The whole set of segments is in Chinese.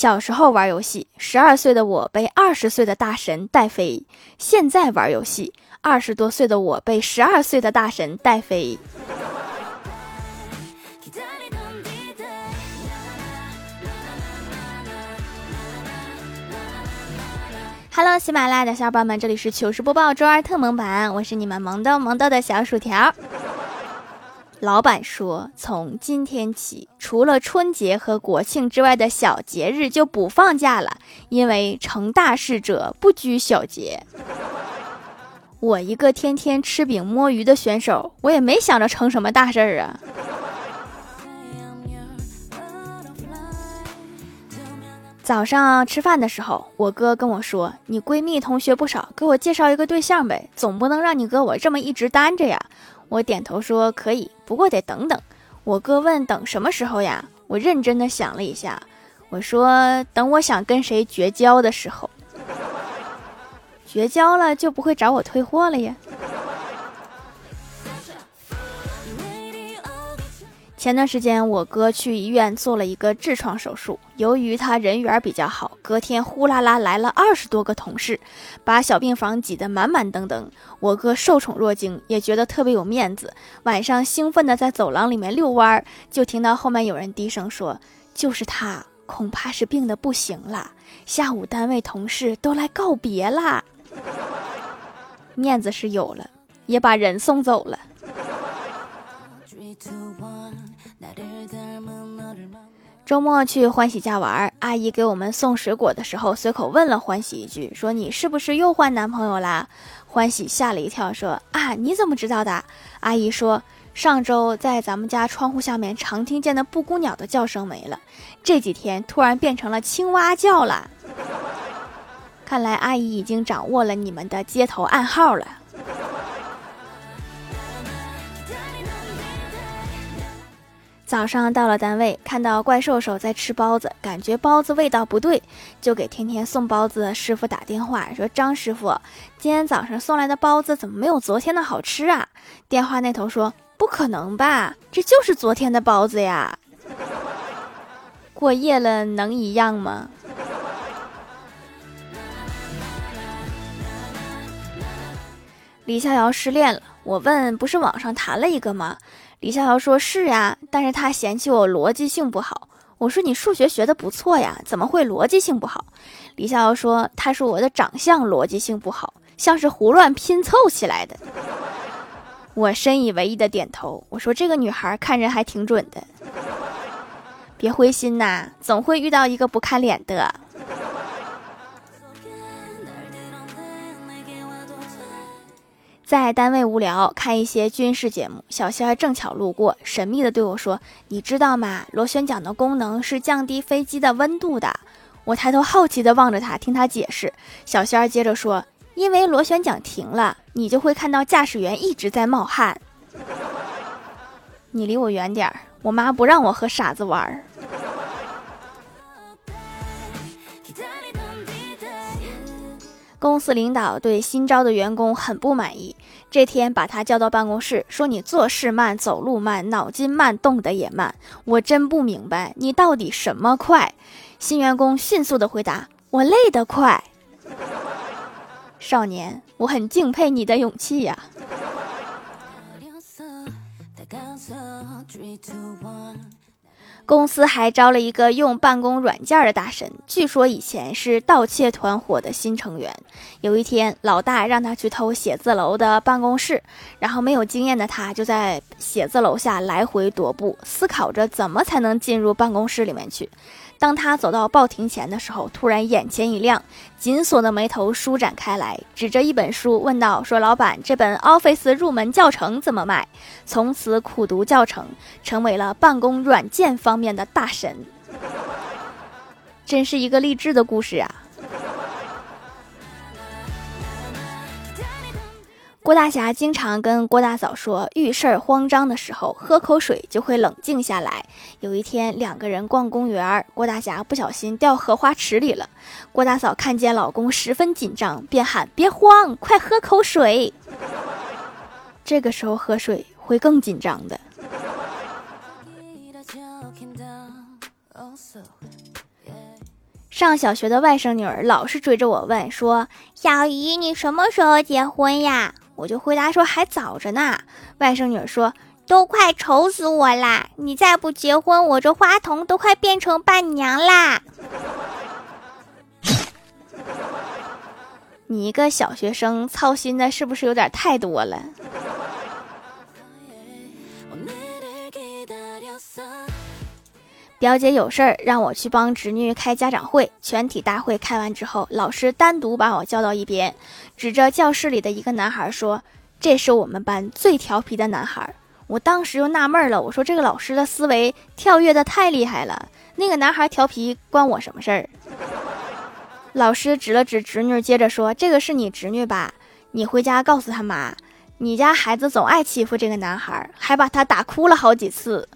小时候玩游戏，十二岁的我被二十岁的大神带飞；现在玩游戏，二十多岁的我被十二岁的大神带飞。Hello，喜马拉雅的小伙伴们，这里是糗事播报周二特萌版，我是你们萌豆萌豆的小薯条。老板说，从今天起，除了春节和国庆之外的小节日就不放假了，因为成大事者不拘小节。我一个天天吃饼摸鱼的选手，我也没想着成什么大事儿啊。早上吃饭的时候，我哥跟我说：“你闺蜜同学不少，给我介绍一个对象呗，总不能让你哥我这么一直单着呀。”我点头说：“可以，不过得等等。”我哥问：“等什么时候呀？”我认真的想了一下，我说：“等我想跟谁绝交的时候，绝交了就不会找我退货了呀。”前段时间，我哥去医院做了一个痔疮手术。由于他人缘比较好，隔天呼啦啦来了二十多个同事，把小病房挤得满满登登。我哥受宠若惊，也觉得特别有面子。晚上兴奋地在走廊里面遛弯儿，就听到后面有人低声说：“就是他，恐怕是病得不行了。下午单位同事都来告别啦。”面子是有了，也把人送走了。周末去欢喜家玩，阿姨给我们送水果的时候，随口问了欢喜一句：“说你是不是又换男朋友啦？”欢喜吓了一跳，说：“啊，你怎么知道的？”阿姨说：“上周在咱们家窗户下面常听见的布谷鸟的叫声没了，这几天突然变成了青蛙叫了。看来阿姨已经掌握了你们的街头暗号了。”早上到了单位，看到怪兽兽在吃包子，感觉包子味道不对，就给天天送包子的师傅打电话，说：“张师傅，今天早上送来的包子怎么没有昨天的好吃啊？”电话那头说：“不可能吧，这就是昨天的包子呀，过夜了能一样吗？”李逍遥失恋了，我问：“不是网上谈了一个吗？”李逍遥说：“是呀，但是他嫌弃我逻辑性不好。”我说：“你数学学的不错呀，怎么会逻辑性不好？”李逍遥说：“他说我的长相逻辑性不好，像是胡乱拼凑起来的。”我深以为意的点头。我说：“这个女孩看人还挺准的，别灰心呐，总会遇到一个不看脸的。”在单位无聊，看一些军事节目，小仙儿正巧路过，神秘的对我说：“你知道吗？螺旋桨的功能是降低飞机的温度的。”我抬头好奇的望着他，听他解释。小仙儿接着说：“因为螺旋桨停了，你就会看到驾驶员一直在冒汗。你离我远点儿，我妈不让我和傻子玩儿。”公司领导对新招的员工很不满意，这天把他叫到办公室，说：“你做事慢，走路慢，脑筋慢，动得也慢。我真不明白，你到底什么快？”新员工迅速的回答：“我累得快。”少年，我很敬佩你的勇气呀。公司还招了一个用办公软件的大神，据说以前是盗窃团伙的新成员。有一天，老大让他去偷写字楼的办公室，然后没有经验的他就在写字楼下来回踱步，思考着怎么才能进入办公室里面去。当他走到报亭前的时候，突然眼前一亮，紧锁的眉头舒展开来，指着一本书问道：“说老板，这本 Office 入门教程怎么卖？”从此苦读教程，成为了办公软件方面的大神。真是一个励志的故事啊！郭大侠经常跟郭大嫂说，遇事儿慌张的时候，喝口水就会冷静下来。有一天，两个人逛公园，郭大侠不小心掉荷花池里了。郭大嫂看见老公十分紧张，便喊：“别慌，快喝口水。”这个时候喝水会更紧张的。上小学的外甥女儿老是追着我问，说：“小姨，你什么时候结婚呀？”我就回答说：“还早着呢。”外甥女说：“都快愁死我啦！你再不结婚，我这花童都快变成伴娘啦！” 你一个小学生操心的是不是有点太多了？表姐有事儿让我去帮侄女开家长会。全体大会开完之后，老师单独把我叫到一边，指着教室里的一个男孩说：“这是我们班最调皮的男孩。”我当时就纳闷了，我说：“这个老师的思维跳跃的太厉害了，那个男孩调皮关我什么事儿？” 老师指了指侄女，接着说：“这个是你侄女吧？你回家告诉他妈，你家孩子总爱欺负这个男孩，还把他打哭了好几次。”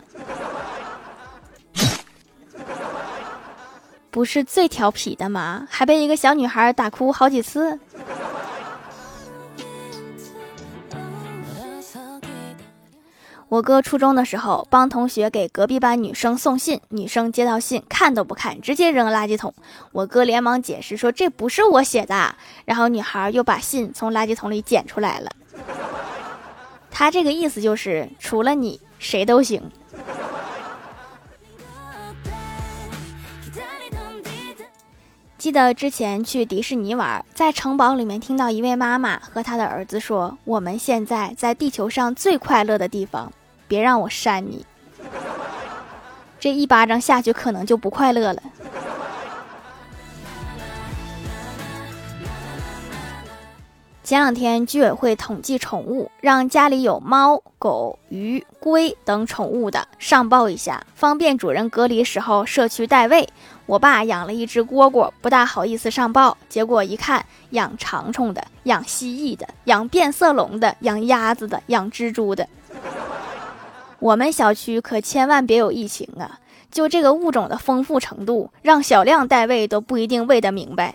不是最调皮的吗？还被一个小女孩打哭好几次。我哥初中的时候帮同学给隔壁班女生送信，女生接到信看都不看，直接扔垃圾桶。我哥连忙解释说这不是我写的，然后女孩又把信从垃圾桶里捡出来了。他这个意思就是除了你谁都行。记得之前去迪士尼玩，在城堡里面听到一位妈妈和她的儿子说：“我们现在在地球上最快乐的地方，别让我扇你。”这一巴掌下去，可能就不快乐了。前两天居委会统计宠物，让家里有猫、狗、鱼、龟等宠物的上报一下，方便主人隔离时候社区代喂。我爸养了一只蝈蝈，不大好意思上报，结果一看，养长虫的，养蜥蜴的，养变色龙的，养鸭子的，养蜘蛛的。我们小区可千万别有疫情啊！就这个物种的丰富程度，让小亮代喂都不一定喂得明白。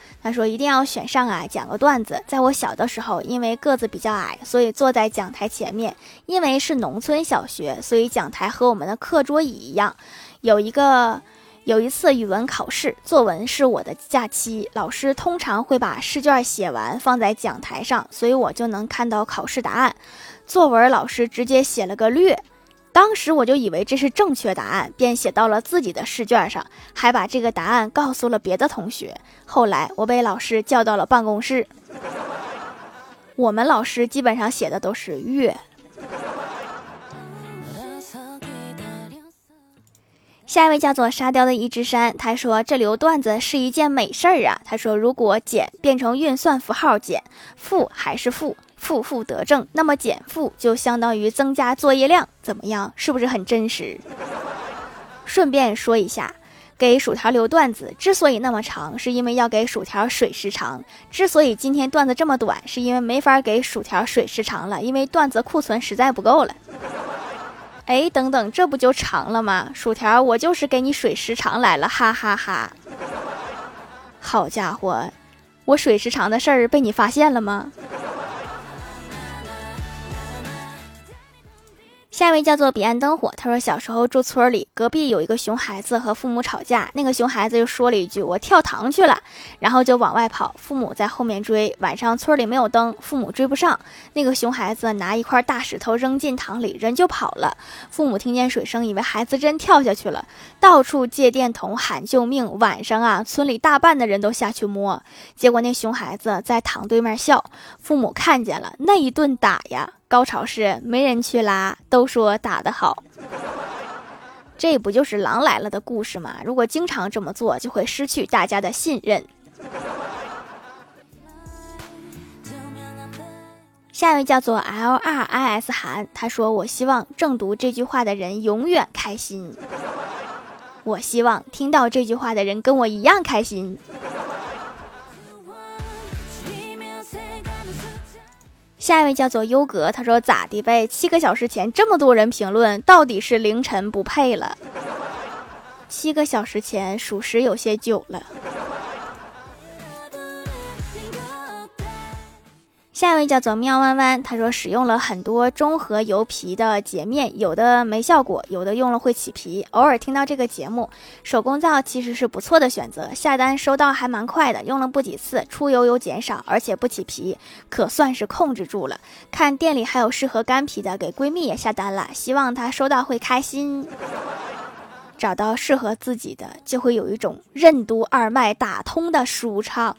他说一定要选上啊！讲个段子，在我小的时候，因为个子比较矮，所以坐在讲台前面。因为是农村小学，所以讲台和我们的课桌椅一样。有一个有一次语文考试，作文是我的假期，老师通常会把试卷写完放在讲台上，所以我就能看到考试答案。作文老师直接写了个略。当时我就以为这是正确答案，便写到了自己的试卷上，还把这个答案告诉了别的同学。后来我被老师叫到了办公室。我们老师基本上写的都是“月”。下一位叫做沙雕的一只山，他说这留段子是一件美事儿啊。他说如果减变成运算符号，减负还是负？负负得正，那么减负就相当于增加作业量，怎么样？是不是很真实？顺便说一下，给薯条留段子之所以那么长，是因为要给薯条水时长；之所以今天段子这么短，是因为没法给薯条水时长了，因为段子库存实在不够了。哎，等等，这不就长了吗？薯条，我就是给你水时长来了，哈哈哈！好家伙，我水时长的事儿被你发现了吗？下一位叫做彼岸灯火，他说小时候住村里，隔壁有一个熊孩子和父母吵架，那个熊孩子就说了一句“我跳塘去了”，然后就往外跑，父母在后面追。晚上村里没有灯，父母追不上，那个熊孩子拿一块大石头扔进塘里，人就跑了。父母听见水声，以为孩子真跳下去了，到处借电筒喊救命。晚上啊，村里大半的人都下去摸，结果那熊孩子在塘对面笑，父母看见了，那一顿打呀！高潮是没人去拉，都说打得好，这不就是狼来了的故事吗？如果经常这么做，就会失去大家的信任。下一位叫做 L R I S 韩，他说：“我希望正读这句话的人永远开心。我希望听到这句话的人跟我一样开心。”下一位叫做优格，他说咋的呗？七个小时前这么多人评论，到底是凌晨不配了？七个小时前属实有些久了。下一位叫做喵弯弯，他说使用了很多中和油皮的洁面，有的没效果，有的用了会起皮。偶尔听到这个节目，手工皂其实是不错的选择，下单收到还蛮快的，用了不几次，出油有减少，而且不起皮，可算是控制住了。看店里还有适合干皮的，给闺蜜也下单了，希望她收到会开心。找到适合自己的，就会有一种任督二脉打通的舒畅。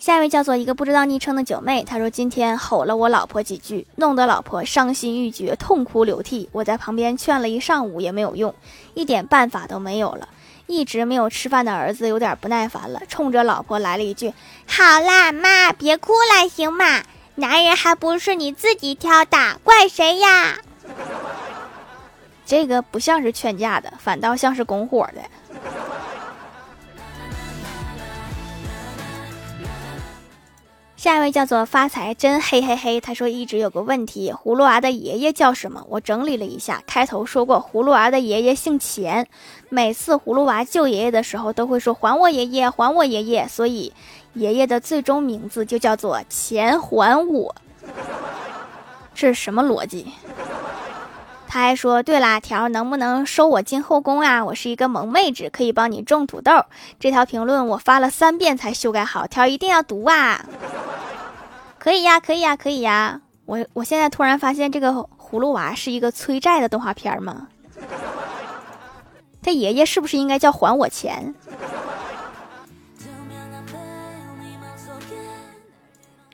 下一位叫做一个不知道昵称的九妹，她说今天吼了我老婆几句，弄得老婆伤心欲绝，痛哭流涕。我在旁边劝了一上午也没有用，一点办法都没有了。一直没有吃饭的儿子有点不耐烦了，冲着老婆来了一句：“好啦，妈，别哭了，行吗？男人还不是你自己挑的，怪谁呀？” 这个不像是劝架的，反倒像是拱火的。下一位叫做发财真嘿嘿嘿，他说一直有个问题，葫芦娃的爷爷叫什么？我整理了一下，开头说过葫芦娃的爷爷姓钱，每次葫芦娃救爷爷的时候都会说还我爷爷，还我爷爷，所以爷爷的最终名字就叫做钱还我，这 是什么逻辑？他还说，对啦，条能不能收我进后宫啊？我是一个萌妹纸，可以帮你种土豆。这条评论我发了三遍才修改好，条一定要读啊！可以呀，可以呀，可以呀！我我现在突然发现，这个葫芦娃是一个催债的动画片吗？他爷爷是不是应该叫还我钱？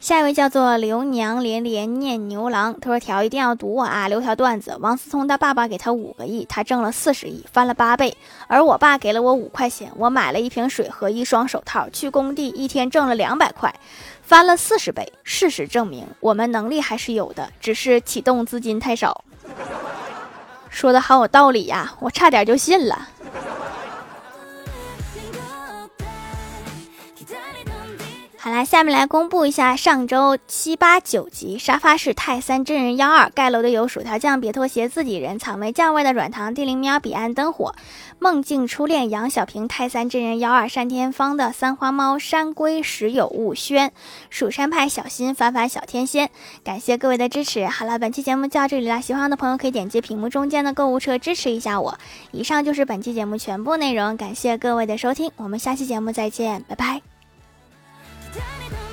下一位叫做刘娘连连念牛郎，他说条一定要读我啊！留条段子：王思聪他爸爸给他五个亿，他挣了四十亿，翻了八倍。而我爸给了我五块钱，我买了一瓶水和一双手套，去工地一天挣了两百块。翻了四十倍，事实证明我们能力还是有的，只是启动资金太少。说的好有道理呀，我差点就信了。好啦，下面来公布一下上周七八九集沙发是泰三真人幺二盖楼的有薯条酱、别拖鞋、自己人、草莓酱味的软糖、地灵喵、彼岸灯火、梦境初恋、杨小平、泰三真人幺二、单天芳的三花猫、山龟时有雾轩、蜀山派小新、凡凡小天仙，感谢各位的支持。好了，本期节目就到这里啦，喜欢的朋友可以点击屏幕中间的购物车支持一下我。以上就是本期节目全部内容，感谢各位的收听，我们下期节目再见，拜拜。誰だ